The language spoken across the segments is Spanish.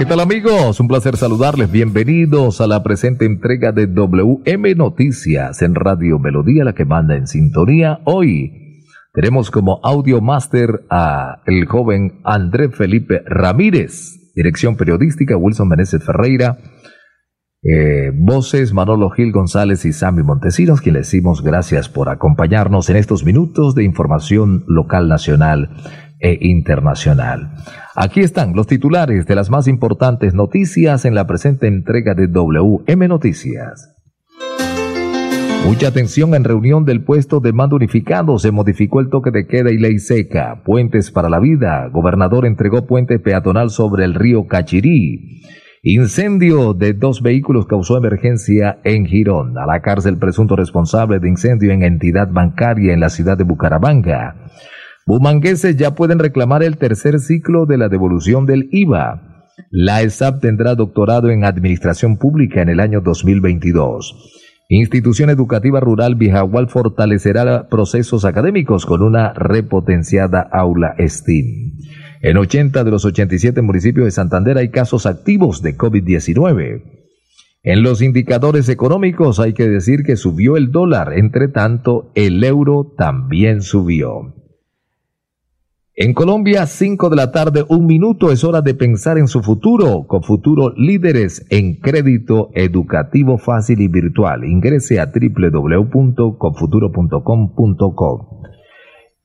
¿Qué tal amigos? Un placer saludarles. Bienvenidos a la presente entrega de WM Noticias en Radio Melodía, la que manda en sintonía. Hoy tenemos como audio máster a el joven André Felipe Ramírez, dirección periodística Wilson Meneses Ferreira, eh, voces Manolo Gil González y Sammy Montesinos, quien les decimos gracias por acompañarnos en estos minutos de información local, nacional e internacional. Aquí están los titulares de las más importantes noticias en la presente entrega de WM Noticias. Mucha atención en reunión del puesto de mando unificado. Se modificó el toque de queda y ley seca. Puentes para la vida. Gobernador entregó puente peatonal sobre el río Cachirí. Incendio de dos vehículos causó emergencia en Girón. A la cárcel presunto responsable de incendio en entidad bancaria en la ciudad de Bucaramanga. Bumangueses ya pueden reclamar el tercer ciclo de la devolución del IVA. La ESAP tendrá doctorado en Administración Pública en el año 2022. Institución Educativa Rural Vijagual fortalecerá procesos académicos con una repotenciada aula STEAM. En 80 de los 87 municipios de Santander hay casos activos de COVID-19. En los indicadores económicos hay que decir que subió el dólar, entre tanto el euro también subió. En Colombia, 5 de la tarde, un minuto, es hora de pensar en su futuro, con futuro líderes en crédito educativo fácil y virtual. Ingrese a www.confuturo.com.co.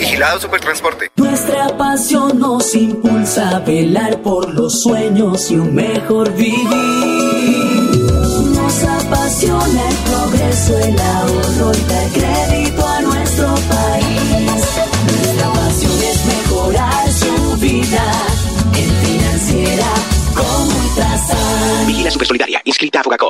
Vigilado Supertransporte. Nuestra pasión nos impulsa a velar por los sueños y un mejor vivir. Nos apasiona el progreso, el ahorro y dar crédito a nuestro país. Nuestra pasión es mejorar su vida en financiera como Ultrasan. Vigila Supersolidaria, inscrita a Fogacop.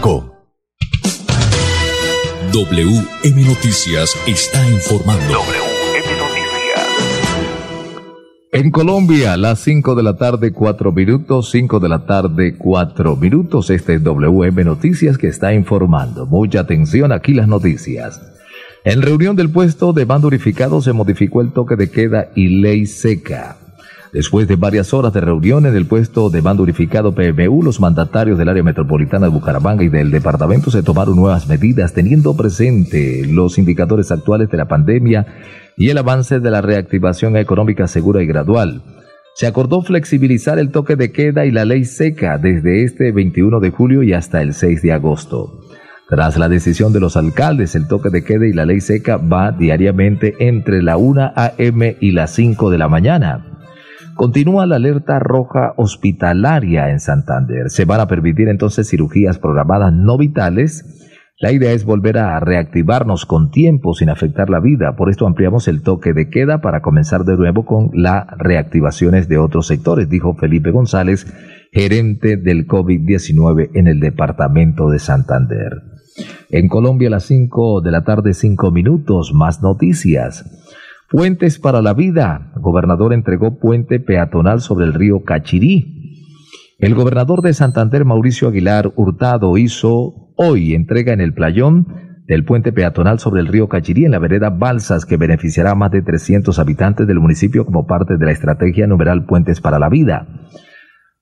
WM Noticias está informando. En Colombia, las 5 de la tarde, 4 minutos, 5 de la tarde, 4 minutos. Este es WM Noticias que está informando. Mucha atención aquí las noticias. En reunión del puesto de mando unificado se modificó el toque de queda y ley seca. Después de varias horas de reunión en el puesto de mando unificado PMU, los mandatarios del área metropolitana de Bucaramanga y del departamento se tomaron nuevas medidas teniendo presente los indicadores actuales de la pandemia y el avance de la reactivación económica segura y gradual. Se acordó flexibilizar el toque de queda y la ley seca desde este 21 de julio y hasta el 6 de agosto. Tras la decisión de los alcaldes, el toque de queda y la ley seca va diariamente entre la 1 a.m. y las 5 de la mañana. Continúa la alerta roja hospitalaria en Santander. Se van a permitir entonces cirugías programadas no vitales la idea es volver a reactivarnos con tiempo sin afectar la vida. Por esto ampliamos el toque de queda para comenzar de nuevo con las reactivaciones de otros sectores, dijo Felipe González, gerente del COVID-19 en el departamento de Santander. En Colombia a las 5 de la tarde, 5 minutos, más noticias. Puentes para la vida. Gobernador entregó puente peatonal sobre el río Cachirí. El gobernador de Santander, Mauricio Aguilar Hurtado, hizo hoy entrega en el playón del puente peatonal sobre el río Cachirí en la vereda Balsas que beneficiará a más de 300 habitantes del municipio como parte de la estrategia numeral Puentes para la Vida.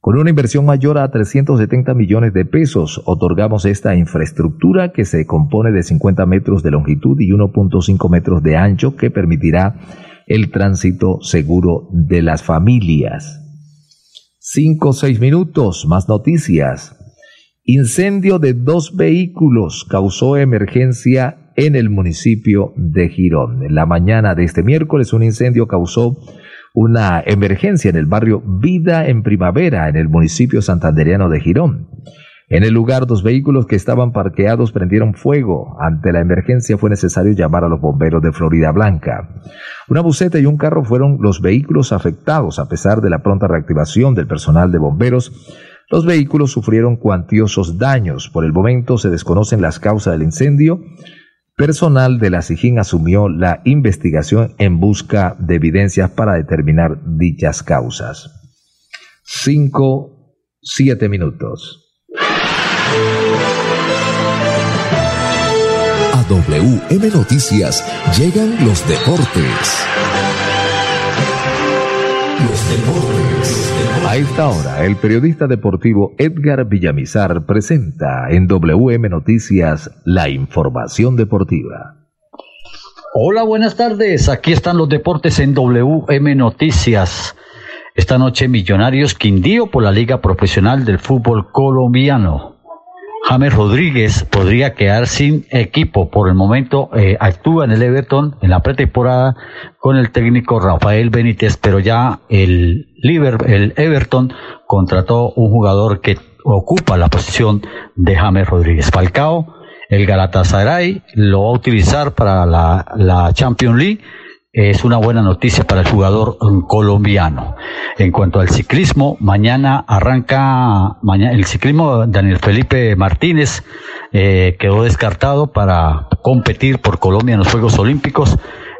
Con una inversión mayor a 370 millones de pesos, otorgamos esta infraestructura que se compone de 50 metros de longitud y 1.5 metros de ancho que permitirá el tránsito seguro de las familias. Cinco o seis minutos, más noticias. Incendio de dos vehículos causó emergencia en el municipio de Girón. En la mañana de este miércoles un incendio causó una emergencia en el barrio Vida en Primavera, en el municipio santanderiano de Girón. En el lugar, dos vehículos que estaban parqueados prendieron fuego. Ante la emergencia fue necesario llamar a los bomberos de Florida Blanca. Una buceta y un carro fueron los vehículos afectados. A pesar de la pronta reactivación del personal de bomberos, los vehículos sufrieron cuantiosos daños. Por el momento se desconocen las causas del incendio. Personal de la SIGIN asumió la investigación en busca de evidencias para determinar dichas causas. 5, 7 minutos. A WM Noticias llegan los deportes. Los deportes. A esta hora, el periodista deportivo Edgar Villamizar presenta en WM Noticias la información deportiva. Hola, buenas tardes. Aquí están los deportes en WM Noticias. Esta noche Millonarios Quindío por la Liga Profesional del Fútbol Colombiano. James Rodríguez podría quedar sin equipo. Por el momento eh, actúa en el Everton en la pretemporada con el técnico Rafael Benítez, pero ya el, el Everton contrató un jugador que ocupa la posición de James Rodríguez. Falcao, el Galatasaray lo va a utilizar para la, la Champions League es una buena noticia para el jugador mm, colombiano. En cuanto al ciclismo, mañana arranca mañana, el ciclismo Daniel Felipe Martínez eh, quedó descartado para competir por Colombia en los Juegos Olímpicos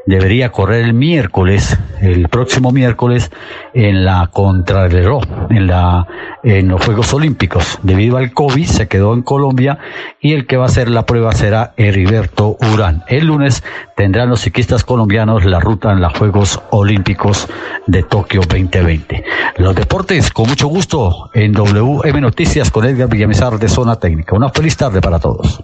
debería correr el miércoles, el próximo miércoles, en la contrarreloj, en la en los Juegos Olímpicos. Debido al COVID se quedó en Colombia y el que va a hacer la prueba será Heriberto Urán. El lunes tendrán los ciclistas colombianos la ruta en los Juegos Olímpicos de Tokio 2020. Los deportes, con mucho gusto, en WM Noticias con Edgar Villamizar de Zona Técnica. Una feliz tarde para todos.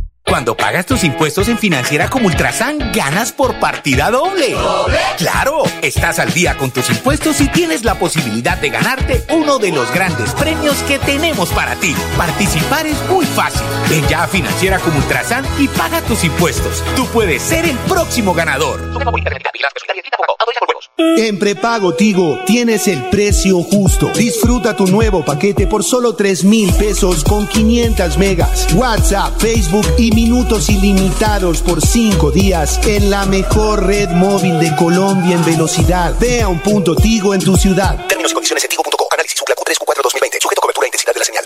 Cuando pagas tus impuestos en Financiera como Ultrasan, ganas por partida doble. ¡Claro! Estás al día con tus impuestos y tienes la posibilidad de ganarte uno de los grandes premios que tenemos para ti. Participar es muy fácil. Ven ya a Financiera como Ultrasan y paga tus impuestos. Tú puedes ser el próximo ganador. En prepago Tigo tienes el precio justo. Disfruta tu nuevo paquete por solo 3 mil pesos con 500 megas. WhatsApp, Facebook y minutos ilimitados por 5 días en la mejor red móvil de Colombia en velocidad. Ve a un punto Tigo en tu ciudad. Términos y condiciones en tigo.co. Análisis Supla 3 4 2020 Sujeto a cobertura e intensidad de la señal.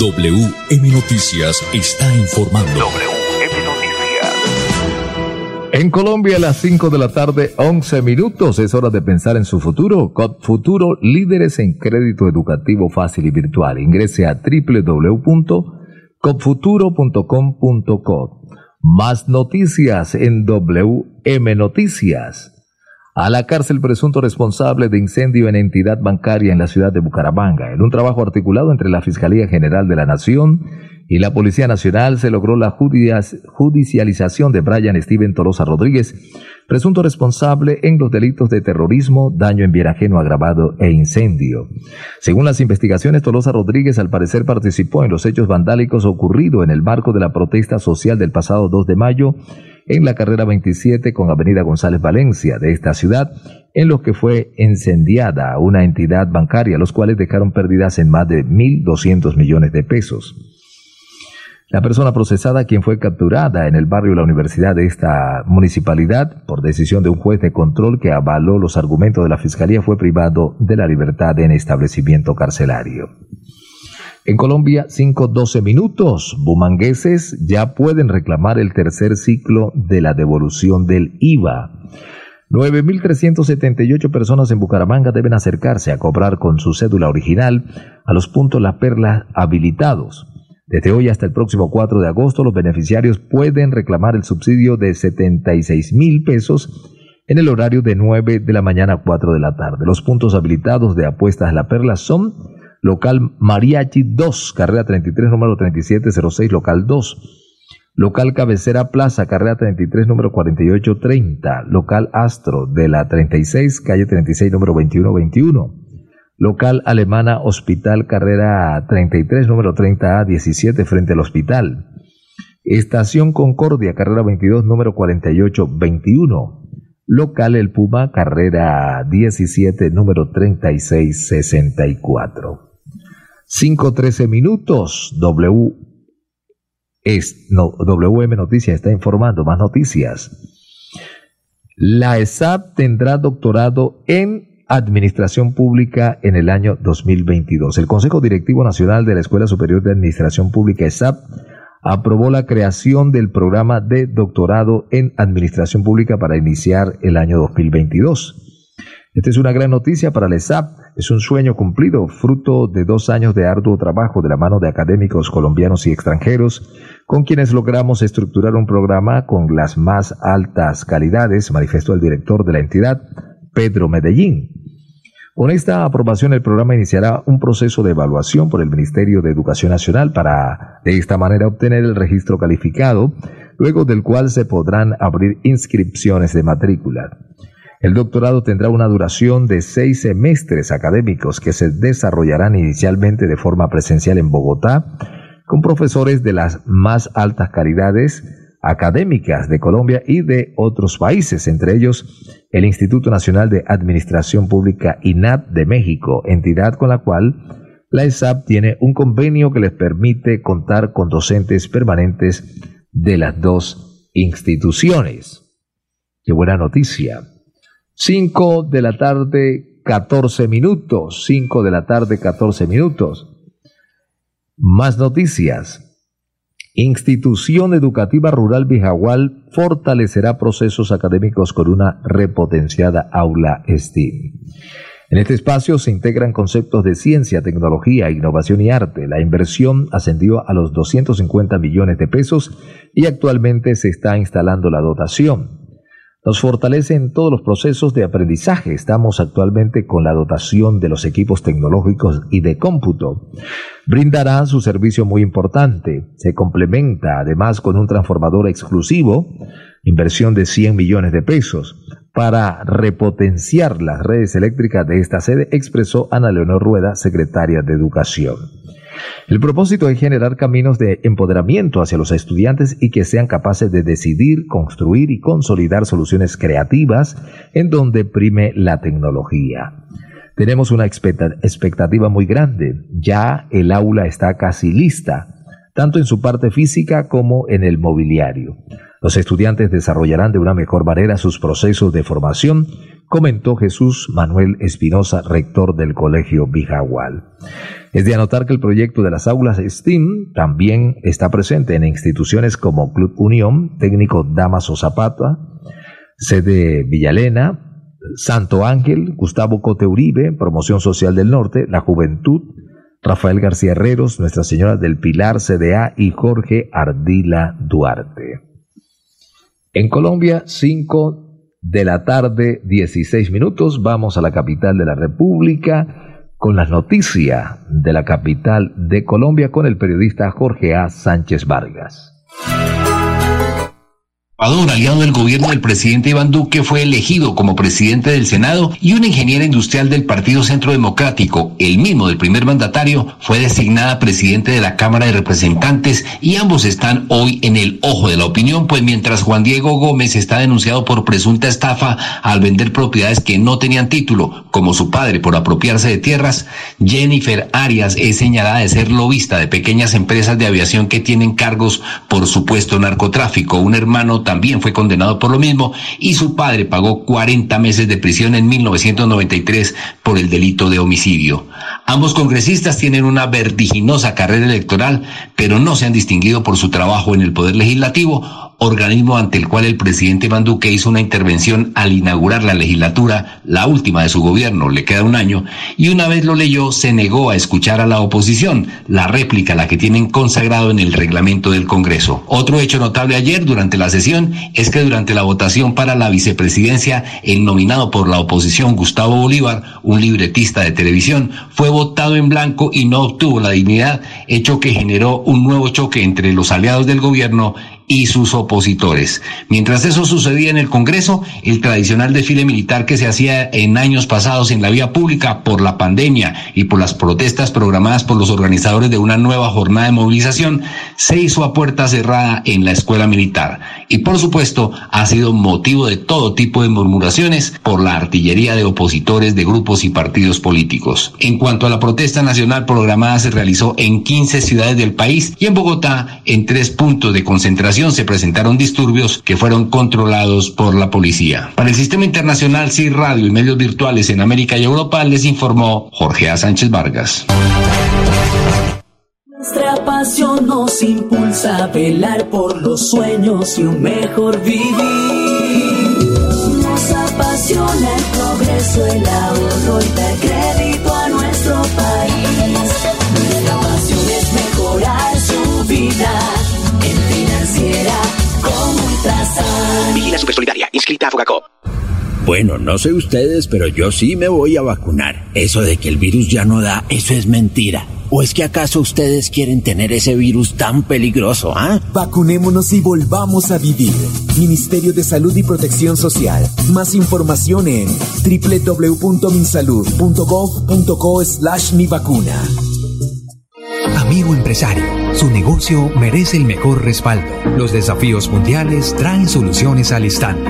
WM Noticias está informando. WM Noticias. En Colombia a las 5 de la tarde, 11 minutos. Es hora de pensar en su futuro. COP Futuro, líderes en crédito educativo fácil y virtual. Ingrese a www.copfuturo.com.co. Más noticias en WM Noticias. A la cárcel presunto responsable de incendio en entidad bancaria en la ciudad de Bucaramanga. En un trabajo articulado entre la Fiscalía General de la Nación y la Policía Nacional se logró la judicialización de Brian Steven Tolosa Rodríguez, presunto responsable en los delitos de terrorismo, daño en bien ajeno agravado e incendio. Según las investigaciones, Tolosa Rodríguez al parecer participó en los hechos vandálicos ocurridos en el marco de la protesta social del pasado 2 de mayo en la carrera 27 con Avenida González Valencia de esta ciudad, en los que fue incendiada una entidad bancaria, los cuales dejaron pérdidas en más de 1.200 millones de pesos. La persona procesada, quien fue capturada en el barrio La Universidad de esta municipalidad por decisión de un juez de control que avaló los argumentos de la Fiscalía, fue privado de la libertad en establecimiento carcelario. En Colombia, 5-12 minutos. Bumangueses ya pueden reclamar el tercer ciclo de la devolución del IVA. 9.378 personas en Bucaramanga deben acercarse a cobrar con su cédula original a los puntos La Perla habilitados. Desde hoy hasta el próximo 4 de agosto, los beneficiarios pueden reclamar el subsidio de 76 mil pesos en el horario de 9 de la mañana a 4 de la tarde. Los puntos habilitados de apuestas La Perla son local Mariachi 2, carrera 33, número 3706, local 2. Local Cabecera Plaza, carrera 33, número 4830. Local Astro, de la 36, calle 36, número 2121. Local Alemana Hospital, carrera 33, número 30A, 17, frente al hospital. Estación Concordia, carrera 22, número 4821. Local El Puma, carrera 17, número 3664. 5.13 minutos. W es, no, WM Noticias está informando más noticias. La ESAP tendrá doctorado en Administración Pública en el año 2022. El Consejo Directivo Nacional de la Escuela Superior de Administración Pública ESAP aprobó la creación del programa de doctorado en Administración Pública para iniciar el año 2022. Esta es una gran noticia para la ESAP. Es un sueño cumplido, fruto de dos años de arduo trabajo de la mano de académicos colombianos y extranjeros, con quienes logramos estructurar un programa con las más altas calidades, manifestó el director de la entidad, Pedro Medellín. Con esta aprobación el programa iniciará un proceso de evaluación por el Ministerio de Educación Nacional para de esta manera obtener el registro calificado, luego del cual se podrán abrir inscripciones de matrícula. El doctorado tendrá una duración de seis semestres académicos que se desarrollarán inicialmente de forma presencial en Bogotá, con profesores de las más altas calidades, académicas de Colombia y de otros países, entre ellos el Instituto Nacional de Administración Pública INAD de México, entidad con la cual la ESAP tiene un convenio que les permite contar con docentes permanentes de las dos instituciones. Qué buena noticia. 5 de la tarde, 14 minutos. 5 de la tarde, 14 minutos. Más noticias. Institución Educativa Rural Bijagual fortalecerá procesos académicos con una repotenciada aula STEAM. En este espacio se integran conceptos de ciencia, tecnología, innovación y arte. La inversión ascendió a los 250 millones de pesos y actualmente se está instalando la dotación. Nos fortalece en todos los procesos de aprendizaje. Estamos actualmente con la dotación de los equipos tecnológicos y de cómputo. Brindará su servicio muy importante. Se complementa además con un transformador exclusivo, inversión de 100 millones de pesos. Para repotenciar las redes eléctricas de esta sede, expresó Ana Leonor Rueda, secretaria de Educación. El propósito es generar caminos de empoderamiento hacia los estudiantes y que sean capaces de decidir, construir y consolidar soluciones creativas en donde prime la tecnología. Tenemos una expectativa muy grande. Ya el aula está casi lista, tanto en su parte física como en el mobiliario. Los estudiantes desarrollarán de una mejor manera sus procesos de formación, comentó Jesús Manuel Espinosa, rector del Colegio Bijagual. Es de anotar que el proyecto de las aulas STEAM también está presente en instituciones como Club Unión, Técnico Damaso Zapata, sede Villalena, Santo Ángel, Gustavo Cote Uribe, Promoción Social del Norte, La Juventud, Rafael García Herreros, Nuestra Señora del Pilar CDA y Jorge Ardila Duarte. En Colombia, 5 de la tarde, 16 minutos, vamos a la capital de la República con las noticias de la capital de Colombia con el periodista Jorge A. Sánchez Vargas aliado del gobierno del presidente Iván Duque, fue elegido como presidente del Senado y una ingeniera industrial del Partido Centro Democrático, el mismo del primer mandatario, fue designada presidente de la Cámara de Representantes y ambos están hoy en el ojo de la opinión, pues mientras Juan Diego Gómez está denunciado por presunta estafa al vender propiedades que no tenían título, como su padre por apropiarse de tierras, Jennifer Arias es señalada de ser lobista de pequeñas empresas de aviación que tienen cargos por supuesto narcotráfico. Un hermano también fue condenado por lo mismo y su padre pagó 40 meses de prisión en 1993 por el delito de homicidio. Ambos congresistas tienen una vertiginosa carrera electoral, pero no se han distinguido por su trabajo en el Poder Legislativo organismo ante el cual el presidente Iván Duque hizo una intervención al inaugurar la legislatura, la última de su gobierno, le queda un año, y una vez lo leyó se negó a escuchar a la oposición, la réplica la que tienen consagrado en el reglamento del Congreso. Otro hecho notable ayer durante la sesión es que durante la votación para la vicepresidencia, el nominado por la oposición Gustavo Bolívar, un libretista de televisión, fue votado en blanco y no obtuvo la dignidad, hecho que generó un nuevo choque entre los aliados del gobierno y sus opositores. Mientras eso sucedía en el Congreso, el tradicional desfile militar que se hacía en años pasados en la vía pública por la pandemia y por las protestas programadas por los organizadores de una nueva jornada de movilización, se hizo a puerta cerrada en la escuela militar. Y por supuesto, ha sido motivo de todo tipo de murmuraciones por la artillería de opositores de grupos y partidos políticos. En cuanto a la protesta nacional programada, se realizó en 15 ciudades del país y en Bogotá en tres puntos de concentración se presentaron disturbios que fueron controlados por la policía. Para el Sistema Internacional CIR Radio y medios virtuales en América y Europa les informó Jorge A. Sánchez Vargas. Nuestra pasión nos impulsa a velar por los sueños y un mejor vivir. Nos apasiona el progreso, el ahorro y dar A Fogacop. Bueno, no sé ustedes, pero yo sí me voy a vacunar. Eso de que el virus ya no da, eso es mentira. ¿O es que acaso ustedes quieren tener ese virus tan peligroso, ah? Vacunémonos y volvamos a vivir. Ministerio de Salud y Protección Social. Más información en www.minsalud.gov.co slash mi vacuna. Amigo empresario, su negocio merece el mejor respaldo. Los desafíos mundiales traen soluciones al instante.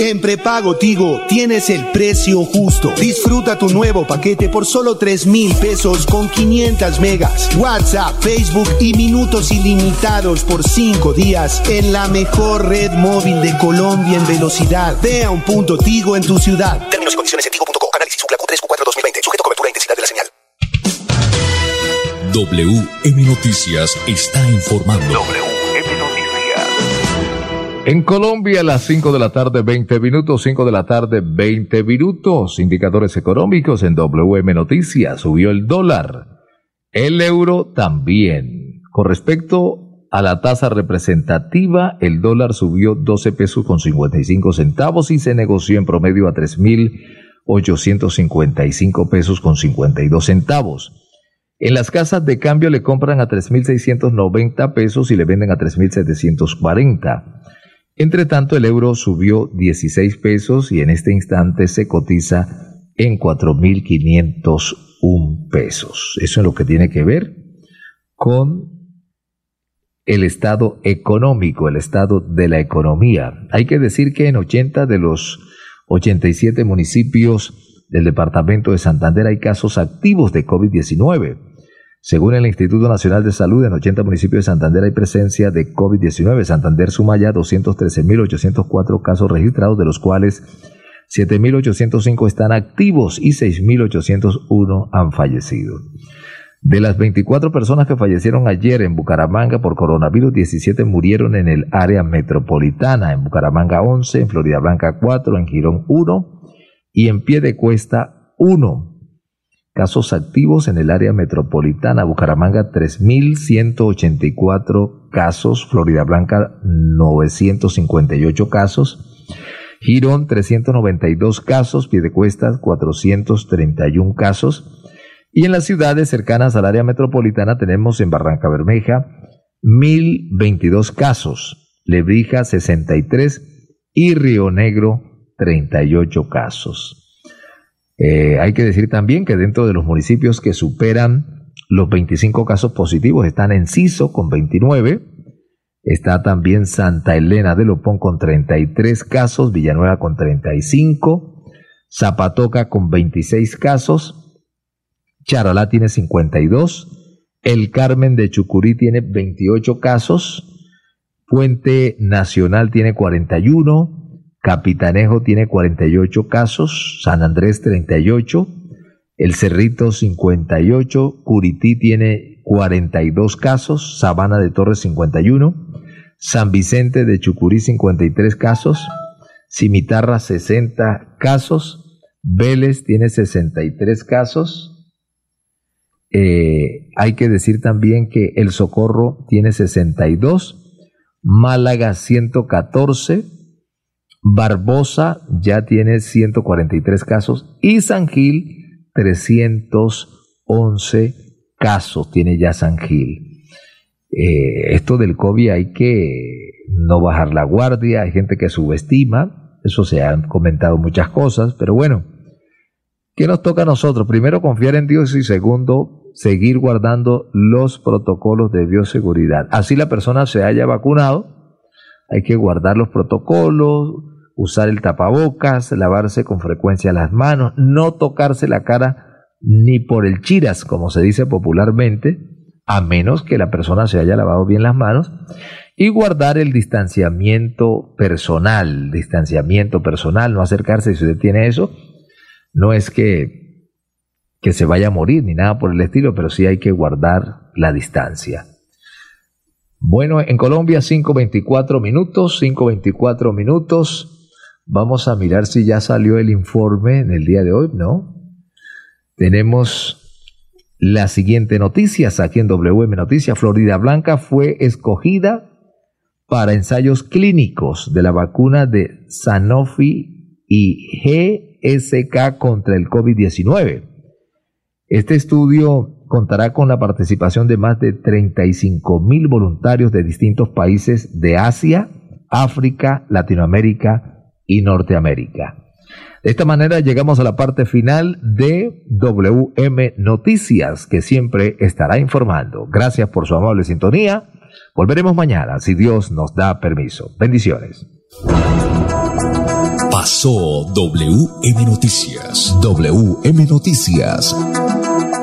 En prepago Tigo tienes el precio justo. Disfruta tu nuevo paquete por solo 3 mil pesos con 500 megas, WhatsApp, Facebook y minutos ilimitados por 5 días en la mejor red móvil de Colombia en velocidad. Ve a un punto Tigo en tu ciudad. Términos y condiciones en tigo.co. Análisis Q3 Q4 2020. Sujeto a cobertura e intensidad de la señal. WM Noticias está informando. En Colombia, a las 5 de la tarde, 20 minutos, 5 de la tarde, 20 minutos. Indicadores económicos en WM Noticias. Subió el dólar. El euro también. Con respecto a la tasa representativa, el dólar subió 12 pesos con 55 centavos y se negoció en promedio a 3.855 pesos con 52 centavos. En las casas de cambio le compran a 3.690 pesos y le venden a 3.740. Entre tanto, el euro subió 16 pesos y en este instante se cotiza en 4.501 pesos. Eso es lo que tiene que ver con el estado económico, el estado de la economía. Hay que decir que en 80 de los 87 municipios del departamento de Santander hay casos activos de COVID-19. Según el Instituto Nacional de Salud, en 80 municipios de Santander hay presencia de COVID-19. Santander suma ya 213.804 casos registrados, de los cuales 7.805 están activos y 6.801 han fallecido. De las 24 personas que fallecieron ayer en Bucaramanga por coronavirus, 17 murieron en el área metropolitana, en Bucaramanga 11, en Florida Blanca 4, en Girón 1 y en Pie de Cuesta 1 casos activos en el área metropolitana, Bucaramanga 3.184 casos, Florida Blanca 958 casos, Girón 392 casos, Piedecuestas 431 casos, y en las ciudades cercanas al área metropolitana tenemos en Barranca Bermeja 1.022 casos, Lebrija 63 y Río Negro 38 casos. Eh, hay que decir también que dentro de los municipios que superan los 25 casos positivos están Enciso con 29, está también Santa Elena de Lopón con 33 casos, Villanueva con 35, Zapatoca con 26 casos, Charalá tiene 52, El Carmen de Chucurí tiene 28 casos, Puente Nacional tiene 41, Capitanejo tiene 48 casos, San Andrés 38, El Cerrito 58, Curití tiene 42 casos, Sabana de Torres 51, San Vicente de Chucurí 53 casos, Cimitarra 60 casos, Vélez tiene 63 casos. Eh, hay que decir también que El Socorro tiene 62, Málaga 114, Barbosa ya tiene 143 casos y San Gil 311 casos tiene ya San Gil. Eh, esto del COVID hay que no bajar la guardia, hay gente que subestima, eso se han comentado muchas cosas, pero bueno, ¿qué nos toca a nosotros? Primero, confiar en Dios y segundo, seguir guardando los protocolos de bioseguridad. Así la persona se haya vacunado, hay que guardar los protocolos, usar el tapabocas, lavarse con frecuencia las manos, no tocarse la cara ni por el chiras, como se dice popularmente, a menos que la persona se haya lavado bien las manos, y guardar el distanciamiento personal, distanciamiento personal, no acercarse si usted tiene eso, no es que, que se vaya a morir ni nada por el estilo, pero sí hay que guardar la distancia. Bueno, en Colombia 5.24 minutos, 5.24 minutos. Vamos a mirar si ya salió el informe en el día de hoy, ¿no? Tenemos la siguiente noticias aquí en WM Noticias. Florida Blanca fue escogida para ensayos clínicos de la vacuna de Sanofi y GSK contra el COVID-19. Este estudio contará con la participación de más de 35 mil voluntarios de distintos países de Asia, África, Latinoamérica y Norteamérica. De esta manera llegamos a la parte final de WM Noticias, que siempre estará informando. Gracias por su amable sintonía. Volveremos mañana, si Dios nos da permiso. Bendiciones. Pasó WM Noticias. WM Noticias.